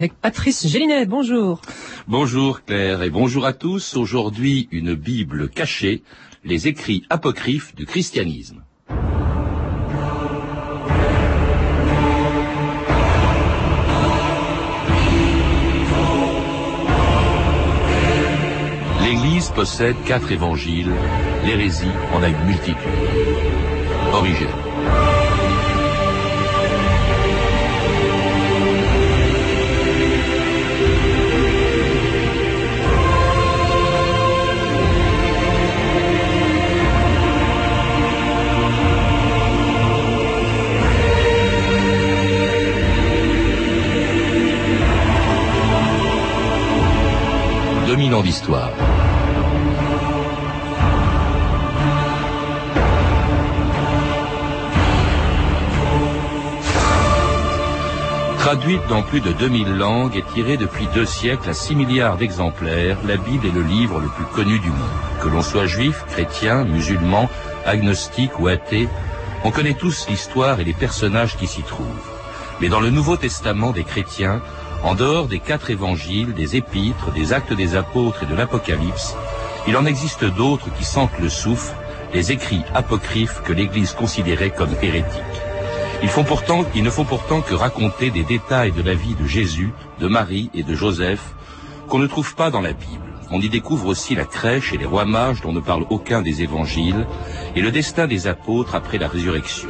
Avec Patrice Gélinet, bonjour. Bonjour Claire et bonjour à tous. Aujourd'hui, une Bible cachée, les écrits apocryphes du christianisme. L'Église possède quatre évangiles, l'hérésie en a une multitude. Origine. Dominant d'histoire. Traduite dans plus de 2000 langues et tirée depuis deux siècles à 6 milliards d'exemplaires, la Bible est le livre le plus connu du monde. Que l'on soit juif, chrétien, musulman, agnostique ou athée, on connaît tous l'histoire et les personnages qui s'y trouvent. Mais dans le Nouveau Testament des chrétiens, en dehors des quatre évangiles, des épîtres, des actes des apôtres et de l'Apocalypse, il en existe d'autres qui sentent le souffle, les écrits apocryphes que l'Église considérait comme hérétiques. Ils, font pourtant, ils ne font pourtant que raconter des détails de la vie de Jésus, de Marie et de Joseph qu'on ne trouve pas dans la Bible. On y découvre aussi la crèche et les rois mages dont ne parle aucun des évangiles et le destin des apôtres après la résurrection.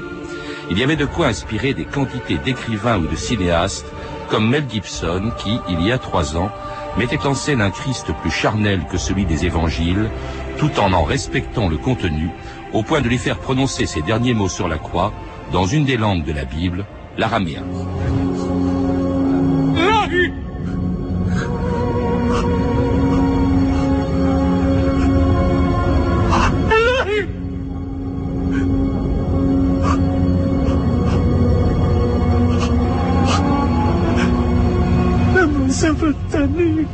Il y avait de quoi inspirer des quantités d'écrivains ou de cinéastes comme Mel Gibson qui, il y a trois ans, mettait en scène un Christ plus charnel que celui des évangiles, tout en en respectant le contenu, au point de lui faire prononcer ses derniers mots sur la croix dans une des langues de la Bible, l'araméen. 真的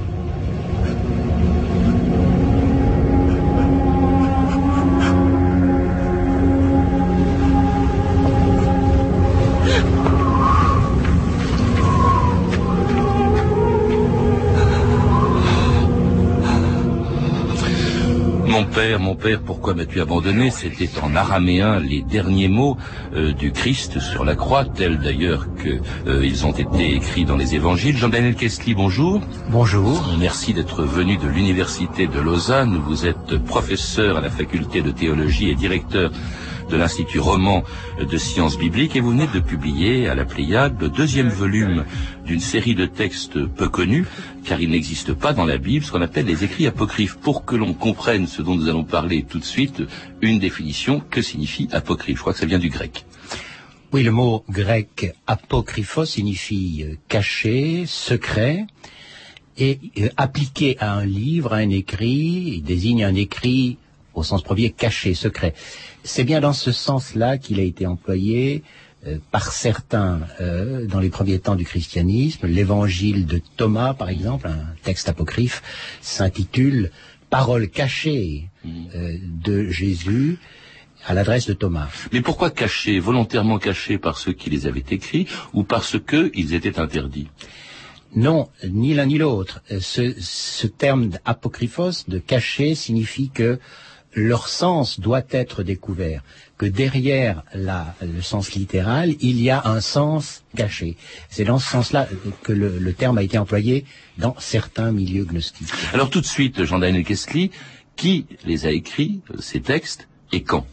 Mon père, mon père, pourquoi m'as-tu abandonné? C'était en araméen les derniers mots euh, du Christ sur la croix, tels d'ailleurs que euh, ont été écrits dans les évangiles. Jean-Daniel Kessli, bonjour. Bonjour. Merci d'être venu de l'Université de Lausanne. Vous êtes professeur à la faculté de théologie et directeur de l'Institut roman de sciences bibliques et vous venez de publier à la Pléiade le deuxième volume d'une série de textes peu connus, car il n'existe pas dans la Bible ce qu'on appelle les écrits apocryphes. Pour que l'on comprenne ce dont nous allons parler tout de suite, une définition, que signifie apocryphe? Je crois que ça vient du grec. Oui, le mot grec apocryphos signifie caché, secret, et euh, appliqué à un livre, à un écrit, il désigne un écrit au sens premier caché, secret. C'est bien dans ce sens-là qu'il a été employé euh, par certains euh, dans les premiers temps du christianisme. L'évangile de Thomas, par exemple, un texte apocryphe, s'intitule Parole cachée euh, de Jésus à l'adresse de Thomas. Mais pourquoi cachés, volontairement cachés par ceux qui les avaient écrits ou parce qu'ils étaient interdits? Non, ni l'un ni l'autre. Ce, ce terme apocryphos, de caché, signifie que leur sens doit être découvert, que derrière la, le sens littéral, il y a un sens caché. C'est dans ce sens-là que le, le, terme a été employé dans certains milieux gnostiques. Alors tout de suite, Jean-Daniel Kessli, qui les a écrits, ces textes, et quand?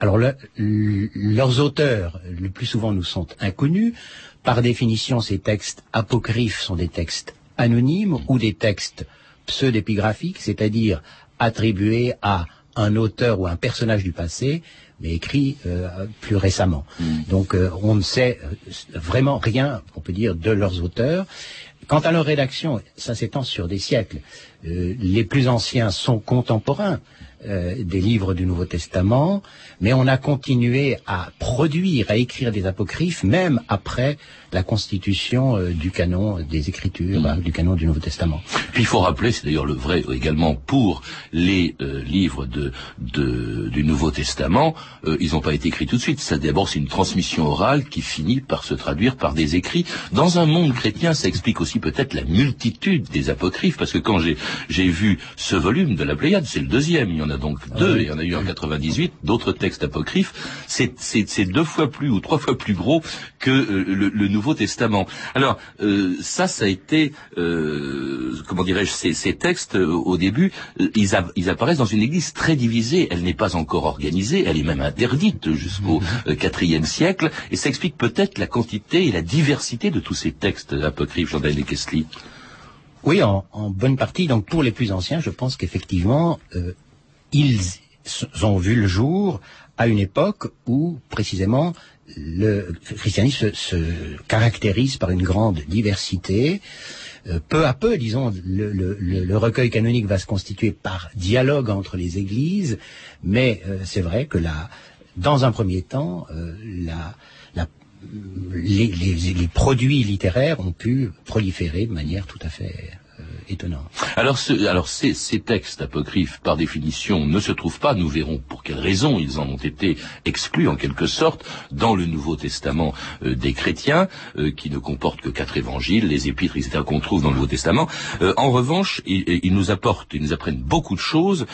Alors le, le, leurs auteurs, le plus souvent, nous sont inconnus. Par définition, ces textes apocryphes sont des textes anonymes ou des textes pseudépigraphiques, c'est-à-dire attribués à un auteur ou un personnage du passé, mais écrit euh, plus récemment. Mm. Donc euh, on ne sait vraiment rien, on peut dire, de leurs auteurs. Quant à leur rédaction, ça s'étend sur des siècles. Euh, les plus anciens sont contemporains euh, des livres du Nouveau Testament, mais on a continué à produire, à écrire des apocryphes, même après la constitution euh, du canon des Écritures, Mm. hein, du canon du Nouveau Testament. Puis il faut rappeler, c'est d'ailleurs le vrai également pour les euh, livres de, de- du Nouveau Testament, euh, ils n'ont pas été écrits tout de suite. Ça d'abord c'est une transmission orale qui finit par se traduire par des écrits. Dans un monde chrétien, ça explique aussi peut-être la multitude des apocryphes, parce que quand j'ai j'ai vu ce volume de la Pléiade, c'est le deuxième, il y en a donc deux, et il y en a eu en 98, d'autres textes apocryphes, c'est deux fois plus ou trois fois plus gros que euh, le, le Nouveau Testament. Alors euh, ça, ça a été, euh, comment dirais-je, ces, ces textes euh, au début, ils, a- ils apparaissent dans une Église très divisée. Elle n'est pas encore organisée, elle est même interdite jusqu'au euh, quatrième siècle, et ça explique peut-être la quantité et la diversité de tous ces textes apocryphes, Jean-Daniel Kessli. Oui, en, en bonne partie. Donc pour les plus anciens, je pense qu'effectivement, ils ont vu le jour à une époque où précisément le christianisme se, se caractérise par une grande diversité. Euh, peu à peu, disons, le, recueil canonique va se constituer par dialogue entre les églises, mais euh, c'est vrai que là, dans un premier temps, euh, les produits littéraires ont pu proliférer de manière tout à fait euh, étonnante. Alors, ce- alors ces, ces textes apocryphes, par définition, ne se trouvent pas, nous verrons pour quelles raisons ils en ont été exclus en quelque sorte dans le Nouveau Testament euh, des chrétiens, euh, qui ne comporte que quatre évangiles, les épîtres, etc., qu'on trouve dans le Nouveau Testament. En revanche, ils, ils nous apportent, ils nous apprennent beaucoup de choses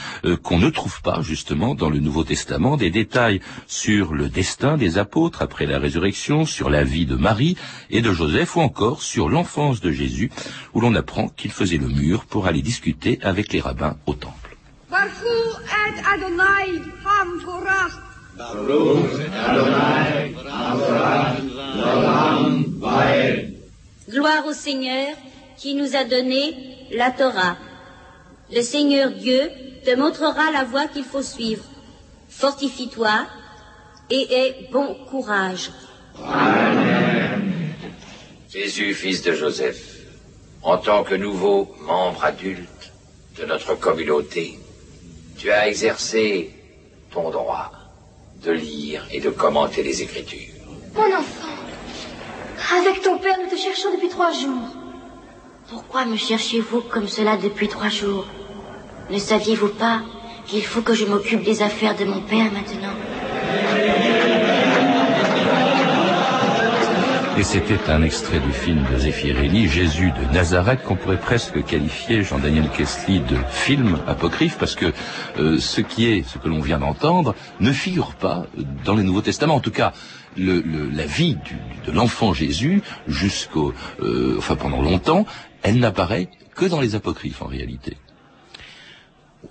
qu'on ne trouve pas justement dans le Nouveau Testament, des détails sur le destin des apôtres après la résurrection, sur la vie de Marie et de Joseph, ou encore sur l'enfance de Jésus, où l'on apprend qu'il faisait le mur pour aller discuter avec les rabbins au temple. Gloire au Seigneur qui nous a donné la Torah. Le Seigneur Dieu te montrera la voie qu'il faut suivre. Fortifie-toi et aie bon courage. Jésus, fils de Joseph, en tant que nouveau membre adulte de notre communauté, tu as exercé ton droit de lire et de commenter les Écritures. Mon enfant, avec ton père, nous te cherchons depuis trois jours. Pourquoi me cherchez-vous comme cela depuis trois jours? Ne saviez-vous pas qu'il faut que je m'occupe des affaires de mon père maintenant? Et c'était un extrait du film de Zeffirelli, Jésus de Nazareth, qu'on pourrait presque qualifier, Jean-Daniel Kessli, de film apocryphe, parce que euh, ce qui est, ce que l'on vient d'entendre, ne figure pas dans le Nouveau Testament. En tout cas, la vie de l'enfant Jésus, jusqu'au, euh, enfin pendant longtemps, elle n'apparaît que dans les apocryphes en réalité.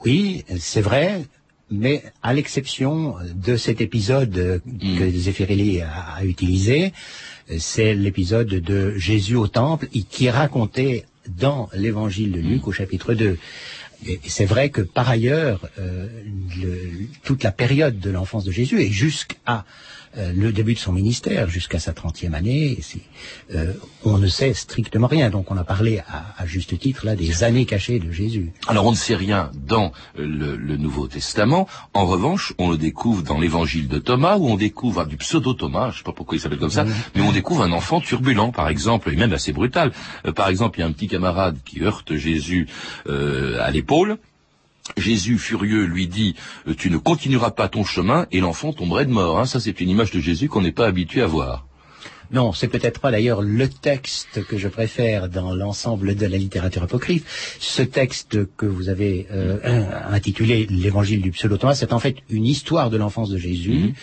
Oui, c'est vrai, mais à l'exception de cet épisode que Zeffirelli a, a utilisé, c'est l'épisode de Jésus au temple qui est raconté dans l'évangile de Luc au chapitre 2. Et c'est vrai que par ailleurs, euh, le- toute la période de l'enfance de Jésus et jusqu'à euh, le début de son ministère, jusqu'à sa trentième année, c'est- euh, on ne sait strictement rien. Donc on a parlé à, à juste titre là des années cachées de Jésus. Alors on ne sait rien dans le, le Nouveau Testament. En revanche, on le découvre dans l'Évangile de Thomas, où on découvre ah, du pseudo-Thomas, je ne sais pas pourquoi il s'appelle comme ça, mais on découvre un enfant turbulent, par exemple, et même assez brutal. Euh, par exemple, il y a un petit camarade qui heurte Jésus euh, à l'épaule. Jésus, furieux, lui dit euh, Tu ne continueras pas ton chemin, et l'enfant tomberait de mort. hein. Ça, c'est une image de Jésus qu'on n'est pas habitué à voir. Non, c'est peut-être pas d'ailleurs le texte que je préfère dans l'ensemble de la littérature apocryphe. Ce texte que vous avez euh, intitulé l'Évangile du pseudo-Thomas, c'est en fait une histoire de l'enfance de Jésus.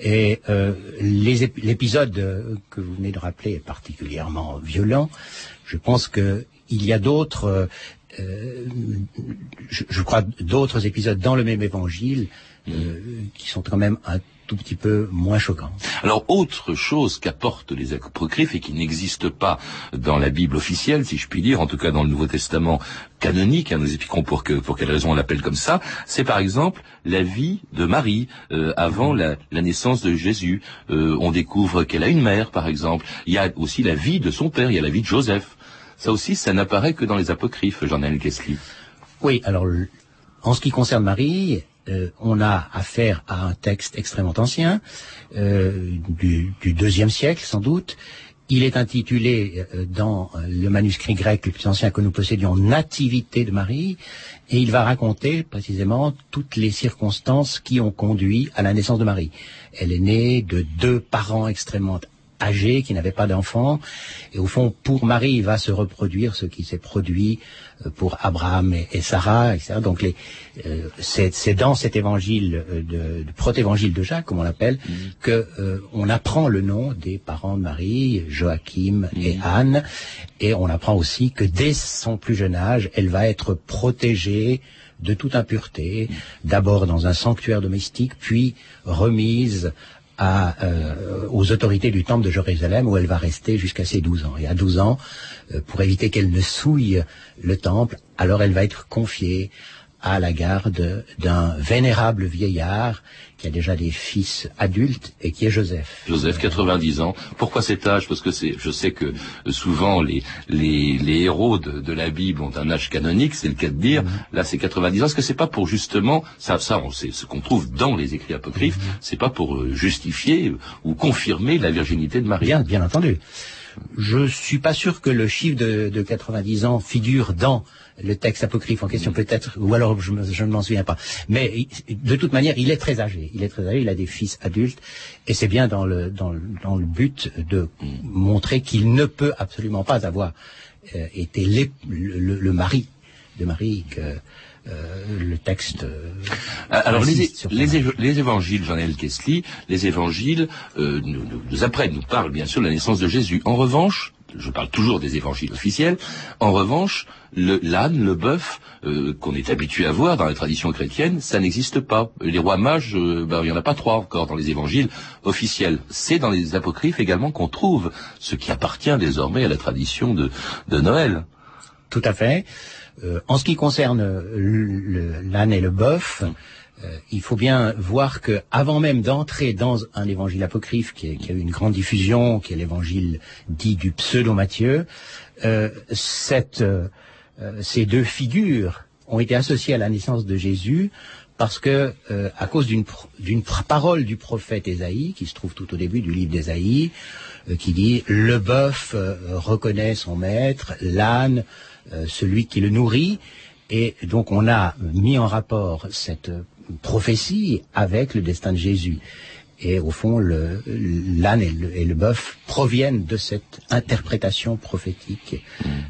Et euh, l'épisode que vous venez de rappeler est particulièrement violent. Je pense que il y a d'autres, je, je crois, d'autres épisodes dans le même Évangile euh, qui sont quand même un tout petit peu moins choquants. Alors, autre chose qu'apportent les apocryphes et qui n'existe pas dans la Bible officielle, si je puis dire, en tout cas dans le Nouveau Testament canonique, hein, nous expliquerons pour, que, pour quelle raison on l'appelle comme ça, c'est par exemple la vie de Marie euh, avant la, la naissance de Jésus. Euh, on découvre qu'elle a une mère, par exemple. Il y a aussi la vie de son père, il y a la vie de Joseph. Ça aussi, ça n'apparaît que dans les apocryphes, Jean-Noël. Oui, alors en ce qui concerne Marie, euh, on a affaire à un texte extrêmement ancien, euh, du, du deuxième siècle sans doute. Il est intitulé euh, dans le manuscrit grec le plus ancien que nous possédions Nativité de Marie, et il va raconter précisément toutes les circonstances qui ont conduit à la naissance de Marie. Elle est née de deux parents extrêmement âgés qui n'avaient pas d'enfants. Et au fond, pour Marie, il va se reproduire ce qui s'est produit euh, pour Abraham et, Sarah, etc. Donc les, euh, c'est, dans cet évangile, euh, de, de protévangile de Jacques, comme on l'appelle, mm. que on apprend le nom des parents de Marie, Joachim et mm. Anne, et on apprend aussi que dès son plus jeune âge, elle va être protégée de toute impureté, mm. d'abord dans un sanctuaire domestique, puis remise euh, aux autorités du temple de Jérusalem où elle va rester jusqu'à ses 12 ans. Et à 12 ans, euh, pour éviter qu'elle ne souille le temple, alors elle va être confiée à la garde d'un vénérable vieillard qui a déjà des fils adultes et qui est Joseph. Joseph, 90 ans. Pourquoi cet âge? Parce que c'est, je sais que euh, souvent les, les, les héros de, de, la Bible ont un âge canonique, c'est le cas de dire. Mhm. Là, c'est 90 ans. Est-ce que c'est pas pour justement, ça, ça, on sait, ce qu'on trouve dans les écrits apocryphes, mhm. c'est pas pour euh, justifier ou confirmer la virginité de Marie? Bien, bien entendu. Je suis pas sûr que le chiffre de, de 90 ans figure dans le texte apocryphe en question peut-être, ou alors je, ne m'en souviens pas. Mais de toute manière, il est très âgé. Il est très âgé. Il a des fils adultes, et c'est bien dans le dans, dans le but de montrer qu'il ne peut absolument pas avoir euh, été le, mari de Marie que le texte. Euh, Alors les, les, évangiles, Jean-El Kessli, les évangiles nous, nous, nous, apprennent, nous parlent bien sûr de la naissance de Jésus. En revanche, je parle toujours des évangiles officiels. En revanche, l'âne, le bœuf, euh, qu'on est habitué à voir dans la tradition chrétienne, ça n'existe pas. Les rois mages, euh, ben, il n'y en a pas trois encore dans les évangiles officiels. C'est dans les apocryphes également qu'on trouve ce qui appartient désormais à la tradition de, Noël. Tout à fait. Euh, en ce qui concerne l'âne et le bœuf, euh, il faut bien voir que avant même d'entrer dans un évangile apocryphe qui, a eu une grande diffusion, qui est l'évangile dit du pseudo Matthieu, euh, euh, ces deux figures ont été associées à la naissance de Jésus parce que à cause d'une parole du prophète Ésaïe qui se trouve tout au début du livre d'Ésaïe, qui dit le bœuf reconnaît son maître, l'âne celui qui le nourrit, et donc on a mis en rapport cette prophétie avec le destin de Jésus. Et au fond, l'âne et le, le bœuf proviennent de cette interprétation prophétique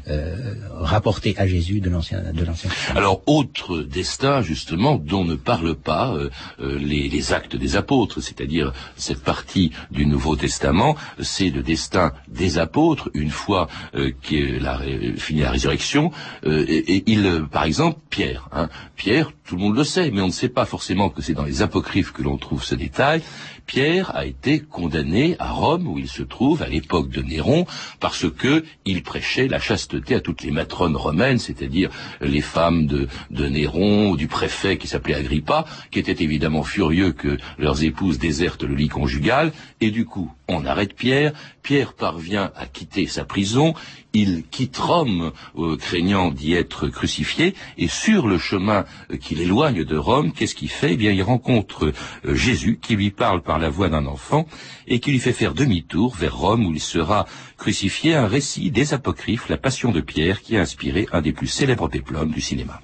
euh, rapportée à Jésus de l'Ancien l'Ancien. Alors, autre destin justement dont ne parlent pas euh, euh, les, les, actes des apôtres, c'est-à-dire cette partie du Nouveau Testament, c'est le destin des apôtres une fois euh, qu'est la, fini la résurrection. Et, et, il, par exemple, Pierre, hein, Pierre, tout le monde le sait, mais on ne sait pas forcément que c'est dans les apocryphes que l'on trouve ce détail. Pierre a été condamné à Rome, où il se trouve à l'époque de Néron, parce que il prêchait la chasteté à toutes les matrones romaines, c'est-à-dire les femmes de, de Néron, du préfet qui s'appelait Agrippa, qui étaient évidemment furieux que leurs épouses désertent le lit conjugal, et du coup, on arrête Pierre, Pierre parvient à quitter sa prison, il quitte Rome euh, craignant d'y être crucifié, et sur le chemin euh, qui l'éloigne de Rome, qu'est-ce qu'il fait? Eh bien, il rencontre euh, Jésus qui lui parle par la voix d'un enfant et qui lui fait faire demi-tour vers Rome où il sera crucifié, un récit des apocryphes, la passion de Pierre, qui a inspiré un des plus célèbres péplums du cinéma.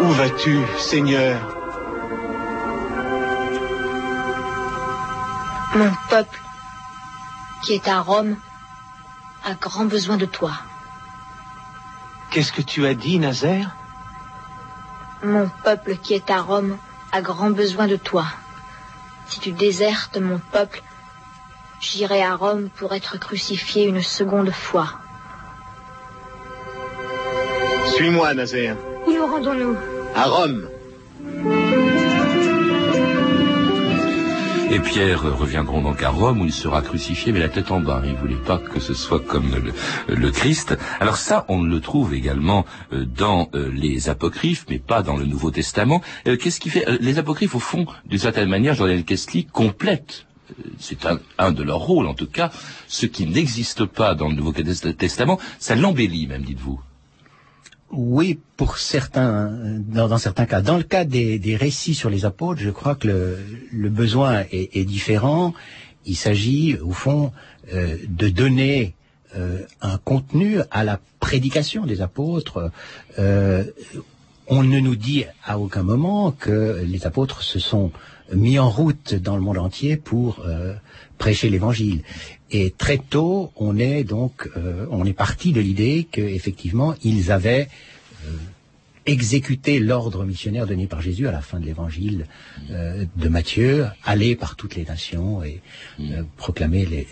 Où vas-tu, Seigneur? Mon peuple, qui est à Rome, a grand besoin de toi. Qu'est-ce que tu as dit, Nazaire? Mon peuple qui est à Rome a grand besoin de toi. Si tu désertes mon peuple, j'irai à Rome pour être crucifié une seconde fois. Suis-moi, Nazaire. Où nous rendons-nous? À Rome. Et Pierre reviendront donc à Rome où il sera crucifié mais la tête en bas. Il voulait pas que ce soit comme le, Christ. Alors ça, on le trouve également euh, dans euh, les apocryphes, mais pas dans le Nouveau Testament. Euh, qu'est-ce qui fait Les apocryphes, au fond, d'une certaine manière, Jordan Kessli complète c'est un, de leurs rôles en tout cas, ce qui n'existe pas dans le Nouveau Testament, ça l'embellit même, dites-vous. Oui, pour certains, dans, certains cas. Dans le cas des, récits sur les apôtres, je crois que le, besoin est, différent. Il s'agit, au fond, euh, de donner euh, un contenu à la prédication des apôtres. Euh, on ne nous dit à aucun moment que les apôtres se sont mis en route dans le monde entier pour prêcher l'évangile. Et très tôt, on est donc, euh, on est parti de l'idée qu'effectivement, ils avaient euh, exécuter l'ordre missionnaire donné par Jésus à la fin de l'évangile euh, de Matthieu, aller par toutes les nations et euh, proclamer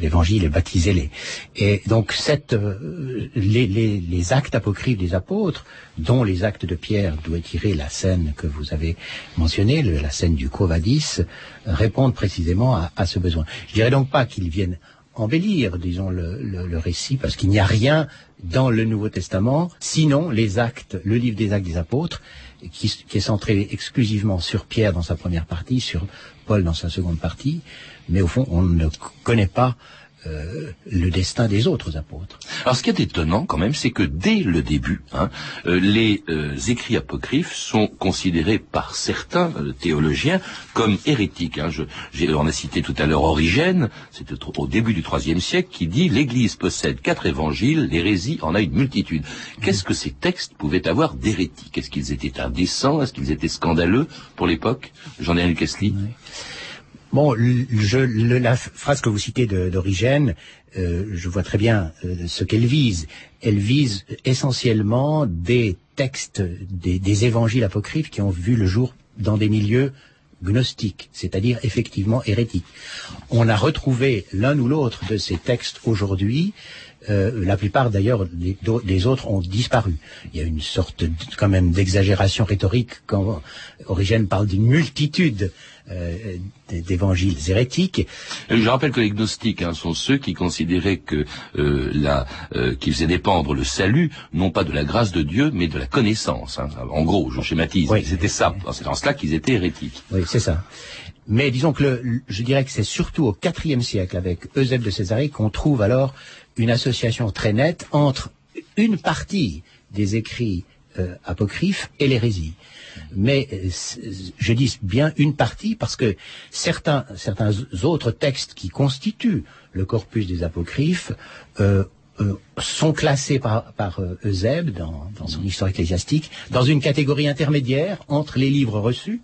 l'évangile et baptiser les. Et donc cette, euh, les, les, les, actes apocryphes des apôtres, dont les actes de Pierre, d'où est tirée la scène que vous avez mentionnée, la scène du Covadis, répondent précisément à, à ce besoin. Je dirais donc pas qu'ils viennent embellir, disons, le, récit, parce qu'il n'y a rien dans le Nouveau Testament, sinon les actes, le livre des actes des apôtres, qui, est centré exclusivement sur Pierre dans sa première partie, sur Paul dans sa seconde partie, mais au fond, on ne connaît pas euh, le destin des autres apôtres. Alors ce qui est étonnant quand même, c'est que dès le début, hein, euh, les euh, écrits apocryphes sont considérés par certains théologiens comme hérétiques. Hein. Je, on a cité tout à l'heure Origène, c'était au début du IIIe siècle, qui dit l'Église possède quatre évangiles, l'hérésie en a une multitude. Qu'est-ce que ces textes pouvaient avoir d'hérétique Est-ce qu'ils étaient indécents? Est-ce qu'ils étaient scandaleux pour l'époque? J'en ai un. Oui. Bon, je, le, la phrase que vous citez d'Origène, euh, je vois très bien euh, ce qu'elle vise. Elle vise essentiellement des textes, des, des, évangiles apocryphes qui ont vu le jour dans des milieux gnostiques, c'est-à-dire effectivement hérétiques. On a retrouvé l'un ou l'autre de ces textes aujourd'hui. Euh, la plupart d'ailleurs des, des, autres ont disparu. Il y a une sorte de, quand même d'exagération rhétorique quand Origène parle d'une multitude euh, d'évangiles hérétiques. Je rappelle que les gnostiques hein, sont ceux qui considéraient que euh, la, euh, qui faisaient dépendre le salut non pas de la grâce de Dieu mais de la connaissance. Hein. En gros, je schématise. Oui. C'était ça. C'est dans cela qu'ils étaient hérétiques. Oui, c'est ça. Mais disons que le, je dirais que c'est surtout au IVe siècle, avec Eusèbe de Césarée, qu'on trouve alors une association très nette entre une partie des écrits euh, apocryphes et l'hérésie. Mais euh, je dis bien une partie parce que certains, autres textes qui constituent le corpus des apocryphes euh, sont classés par, par Eusèbe dans, son histoire ecclésiastique dans une catégorie intermédiaire entre les livres reçus,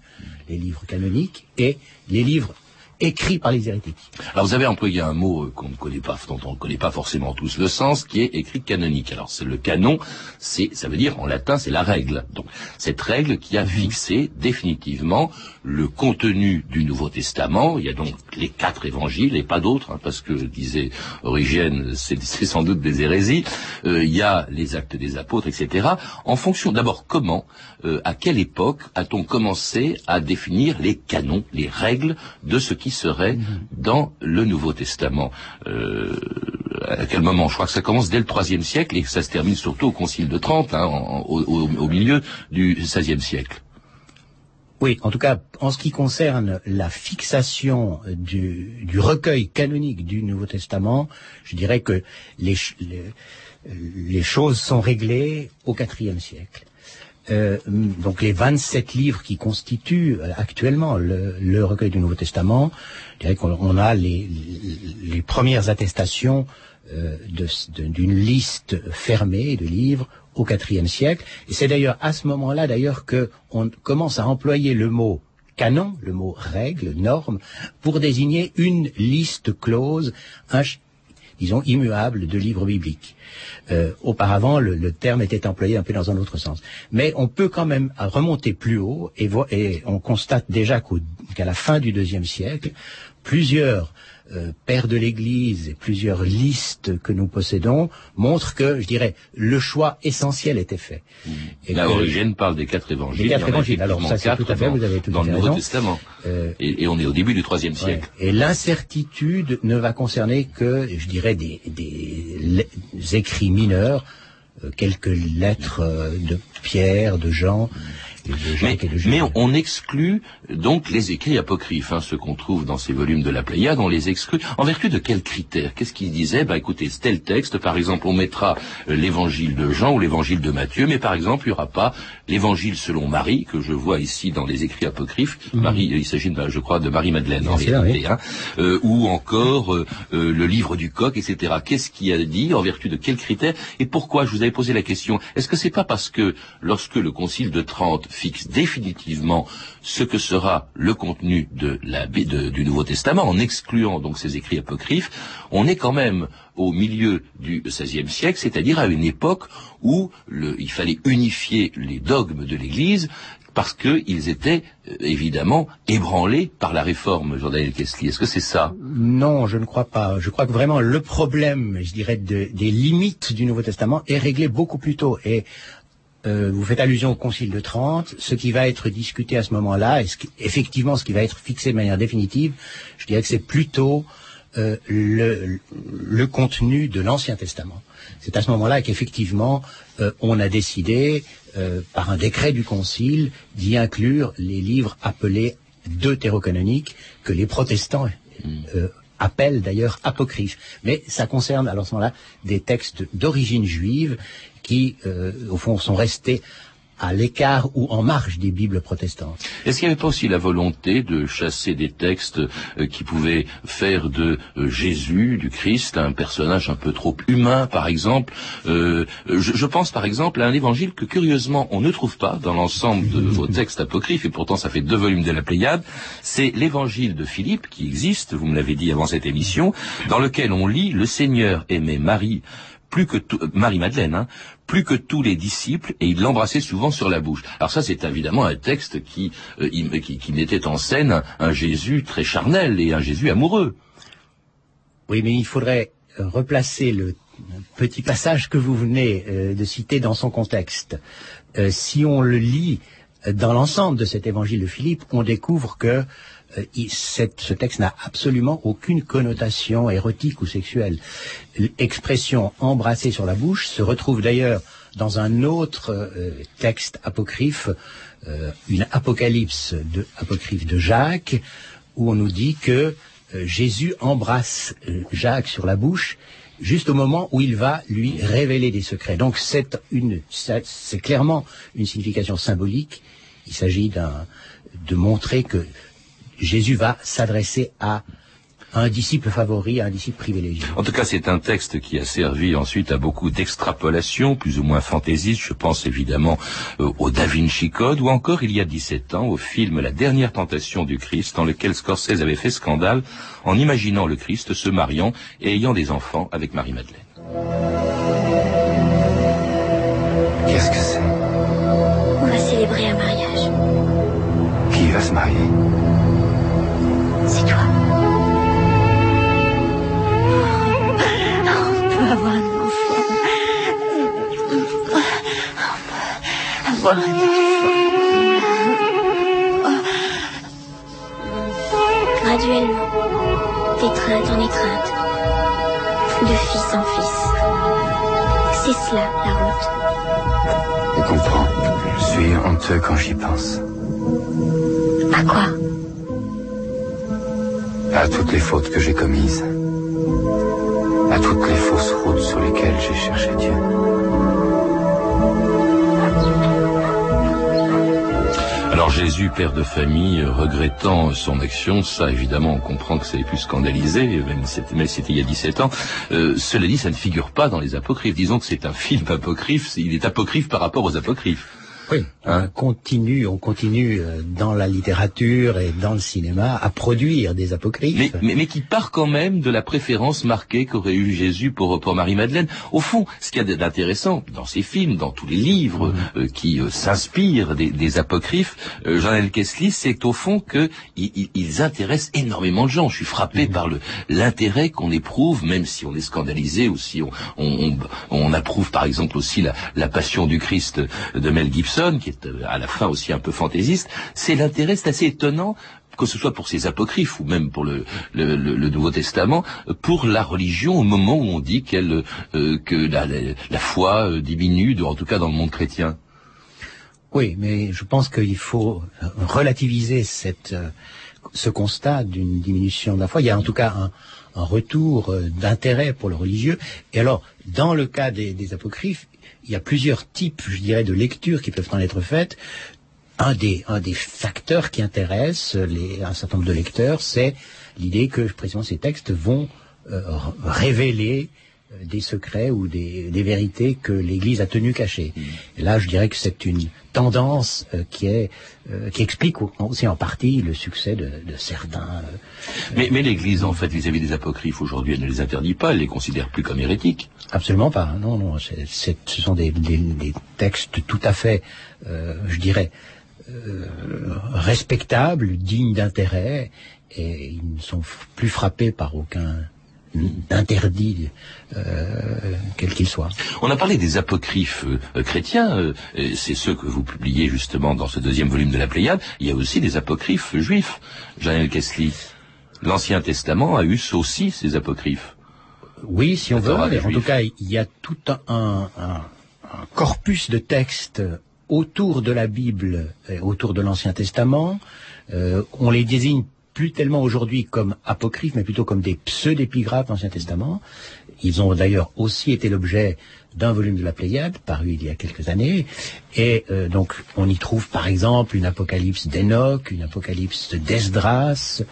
les livres canoniques, et les livres écrit par les hérétiques. Alors vous avez employé un mot euh, qu'on ne connaît pas, dont on ne connaît pas forcément tous le sens, qui est écrit canonique. Alors c'est le canon, c'est, ça veut dire en latin, c'est la règle. Donc cette règle qui a mhm. fixé définitivement le contenu du Nouveau Testament. Il y a donc les quatre évangiles et pas d'autres, hein, parce que disait Origène, c'est, sans doute des hérésies. Euh, il y a les actes des apôtres, etc. En fonction, d'abord, comment, euh, à quelle époque a-t-on commencé à définir les canons, les règles de ce qui qui serait mhm. dans le Nouveau Testament. Euh, à quel moment? Je crois que ça commence dès le IIIe siècle et que ça se termine surtout au Concile de Trente, hein, au, au, milieu du XVIe siècle. Oui, en tout cas, en ce qui concerne la fixation du, du recueil canonique du Nouveau Testament, je dirais que les, les, les choses sont réglées au IVe siècle. Euh, donc les 27 livres qui constituent euh, actuellement le, le, recueil du Nouveau Testament, je dirais qu'on a les, les, premières attestations euh, d'une liste fermée de livres au IVe siècle. Et c'est d'ailleurs à ce moment-là d'ailleurs que on commence à employer le mot canon, le mot règle, norme, pour désigner une liste close, disons, immuable de livres bibliques. Euh, auparavant, le, terme était employé un peu dans un autre sens. Mais on peut quand même remonter plus haut et, et on constate déjà qu'à la fin du deuxième siècle, plusieurs euh, pères de l'Église et plusieurs listes que nous possédons montrent que, je dirais, le choix essentiel était fait. Mmh. Et La origine parle des quatre évangiles. Les quatre évangiles. Alors ça, c'est tout à fait, dans, vous avez tout dans le Nouveau Testament. Euh, et, et, on est au début du troisième siècle. Et l'incertitude ne va concerner que, je dirais, des, des, des écrits mineurs, euh, quelques lettres euh, de Pierre, de Jean. De Mais, Jacques et de Jules. mais on, on exclut donc les écrits apocryphes, hein, ceux qu'on trouve dans ces volumes de la Pléiade, on les exclut. En vertu de quels critères? Qu'est-ce qu'il disait? Bah écoutez, tel texte, par exemple, on mettra euh, l'évangile de Jean ou l'évangile de Matthieu, mais par exemple, il n'y aura pas l'évangile selon Marie, que je vois ici dans les écrits apocryphes. Marie, il s'agit, je crois, de Marie-Madeleine en sûr, réalité, hein. Euh, ou encore euh, euh, le livre du coq, etc. Qu'est-ce qu'il a dit? En vertu de quels critères? Et pourquoi? Je vous avais posé la question. Est-ce que c'est pas parce que lorsque le Concile de Trente fixe définitivement ce que sera le contenu de la, de- du Nouveau Testament, en excluant donc ces écrits apocryphes, on est quand même au milieu du XVIe siècle, c'est-à-dire à une époque où le- il fallait unifier les dogmes de l'Église parce qu'ils étaient euh, évidemment ébranlés par la réforme, Jordan Kessler. Est-ce que c'est ça? Non, je ne crois pas. Je crois que vraiment le problème, je dirais, de- des limites du Nouveau Testament est réglé beaucoup plus tôt. Et euh, vous faites allusion au Concile de Trente. Ce qui va être discuté à ce moment-là, et ce qui- effectivement ce qui va être fixé de manière définitive, je dirais que c'est plutôt euh, le, le contenu de l'Ancien Testament. C'est à ce moment-là qu'effectivement euh, on a décidé, par un décret du Concile, d'y inclure les livres appelés deutérocanoniques que les protestants euh, appellent d'ailleurs apocryphes. Mais ça concerne à ce moment-là des textes d'origine juive qui, euh, au fond, sont restés à l'écart ou en marge des Bibles protestantes. Est-ce qu'il n'y avait pas aussi la volonté de chasser des textes euh, qui pouvaient faire de euh, Jésus, du Christ, un personnage un peu trop humain, par exemple Euh, je, je pense par exemple à un évangile que curieusement on ne trouve pas dans l'ensemble de vos textes apocryphes, et pourtant ça fait deux volumes de la Pléiade. C'est l'évangile de Philippe qui existe, vous me l'avez dit avant cette émission, dans lequel on lit le Seigneur aimait Marie plus que euh, Marie-Madeleine, hein, plus que tous les disciples, et il l'embrassait souvent sur la bouche. Alors ça, c'est évidemment un texte qui, euh, qui, mettait en scène un, Jésus très charnel et un Jésus amoureux. Oui, mais il faudrait euh, replacer le petit passage que vous venez de citer dans son contexte. Si on le lit dans l'ensemble de cet évangile de Philippe, on découvre que cette- ce texte n'a absolument aucune connotation érotique ou sexuelle. L'expression embrasser sur la bouche se retrouve d'ailleurs dans un autre euh, texte apocryphe, euh, une apocalypse de, apocryphe de Jacques, où on nous dit que euh, Jésus embrasse euh, Jacques sur la bouche juste au moment où il va lui révéler des secrets. Donc c'est une, c'est clairement une signification symbolique. Il s'agit de montrer que Jésus va s'adresser à un disciple favori, à un disciple privilégié. En tout cas, c'est un texte qui a servi ensuite à beaucoup d'extrapolations, plus ou moins fantaisistes. Je pense évidemment euh, au Da Vinci Code, ou encore, il y a 17 ans, au film La dernière tentation du Christ, dans lequel Scorsese avait fait scandale en imaginant le Christ se mariant et ayant des enfants avec Marie-Madeleine. Qu'est-ce que c'est? On va célébrer un mariage. Qui va se marier? Graduellement, d'étreinte en étreinte, de fils en fils. C'est cela, la route. Je comprends. Je suis honteux quand j'y pense. À quoi? À toutes les fautes que j'ai commises. À toutes les fausses routes sur lesquelles j'ai cherché Dieu. Jésus, père de famille, regrettant son action, ça évidemment on comprend que ça ait pu scandaliser, mais c'était il y a 17 ans. Euh, cela dit, ça ne figure pas dans les apocryphes. Disons que c'est un film apocryphe, il est apocryphe par rapport aux apocryphes. Oui, Hein on continue, on continue euh, dans la littérature et dans le cinéma à produire des apocryphes. Mais, mais, mais qui part quand même de la préférence marquée qu'aurait eu Jésus pour, pour Marie-Madeleine. Au fond, ce qu'il y a d'intéressant dans ces films, dans tous les livres euh, qui euh, s'inspirent des, des apocryphes, euh, Jean-L. Kessly, c'est au fond i- ils intéressent énormément de gens. Je suis frappé par le l'intérêt qu'on éprouve, même si on est scandalisé ou si on, on, on, on approuve par exemple aussi la, la Passion du Christ de Mel Gibson, qui est euh, à la fin aussi un peu fantaisiste. C'est l'intérêt, c'est assez étonnant que ce soit pour ces apocryphes ou même pour le, Nouveau Testament, pour la religion au moment où on dit qu'elle, euh, que la, foi euh, diminue, en tout cas dans le monde chrétien. Oui, mais je pense qu'il faut relativiser cette, ce constat d'une diminution de la foi. Il y a en tout cas un, retour d'intérêt pour le religieux. Et alors, dans le cas des, apocryphes, il y a plusieurs types, je dirais, de lectures qui peuvent en être faites. Un des, un des facteurs qui intéresse les, un certain nombre de lecteurs, c'est l'idée que précisément ces textes vont euh, révéler des secrets ou des, des vérités que l'Église a tenu cachées. Mmh. Et là, je dirais que c'est une tendance euh, qui est euh, qui explique aussi en partie le succès de, de certains. Euh, mais, mais l'Église, en fait, vis-à-vis des apocryphes aujourd'hui, elle ne les interdit pas, elle les considère plus comme hérétiques. Absolument pas. Non, non. c'est ce sont des, des, des, textes tout à fait, je dirais, respectables, dignes d'intérêt, et ils ne sont plus frappés par aucun d'interdit, euh, quel qu'il soit. On a parlé des apocryphes euh, chrétiens, euh, c'est ceux que vous publiez justement dans ce deuxième volume de la Pléiade. Il y a aussi des apocryphes juifs. Janel Kessli, l'Ancien Testament a eu aussi ses apocryphes. Oui, si on veut. En tout cas, il y a tout un, un, un corpus de textes autour de la Bible, et autour de l'Ancien Testament. Euh, on les désigne plus tellement aujourd'hui comme apocryphes, mais plutôt comme des pseudépigraphes d'Ancien Testament. Ils ont d'ailleurs aussi été l'objet d'un volume de la Pléiade, paru il y a quelques années. Et euh, donc, on y trouve par exemple une apocalypse d'Enoch, une apocalypse d'Esdras,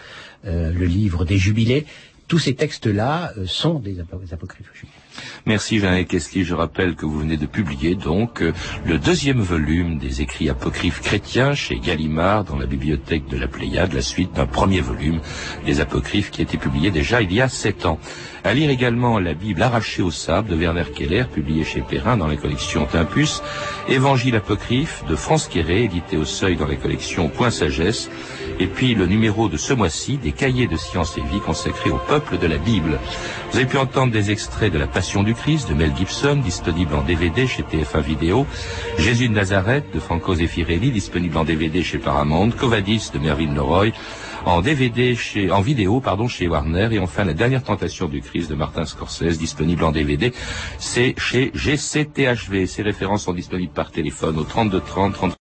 euh, le livre des Jubilés. Tous ces textes-là euh, sont des, apocryphes Merci Jean Kessli. Je rappelle que vous venez de publier donc euh, le deuxième volume des écrits apocryphes chrétiens chez Gallimard dans la bibliothèque de la Pléiade, la suite d'un premier volume des apocryphes qui a été publié déjà il y a sept ans. À lire également la Bible arrachée au sable de Werner Keller, publiée chez Perrin dans la collection Timpus, Évangile apocryphe de France Quéré, édité au seuil dans la collection Point Sagesse, et puis le numéro de ce mois-ci des cahiers de sciences et vie consacrés au peuple de la Bible. Vous avez pu entendre des extraits de La Passion du Christ de Mel Gibson, disponible en DVD chez TF1 Vidéo, Jésus de Nazareth de Franco Zeffirelli, disponible en DVD chez Paramount, Covadis de Mervyn Leroy, en DVD chez, en vidéo, pardon, chez Warner, et enfin La dernière tentation du Christ de Martin Scorsese, disponible en DVD, c'est chez GCTHV. Ces références sont disponibles par téléphone au 32 30 30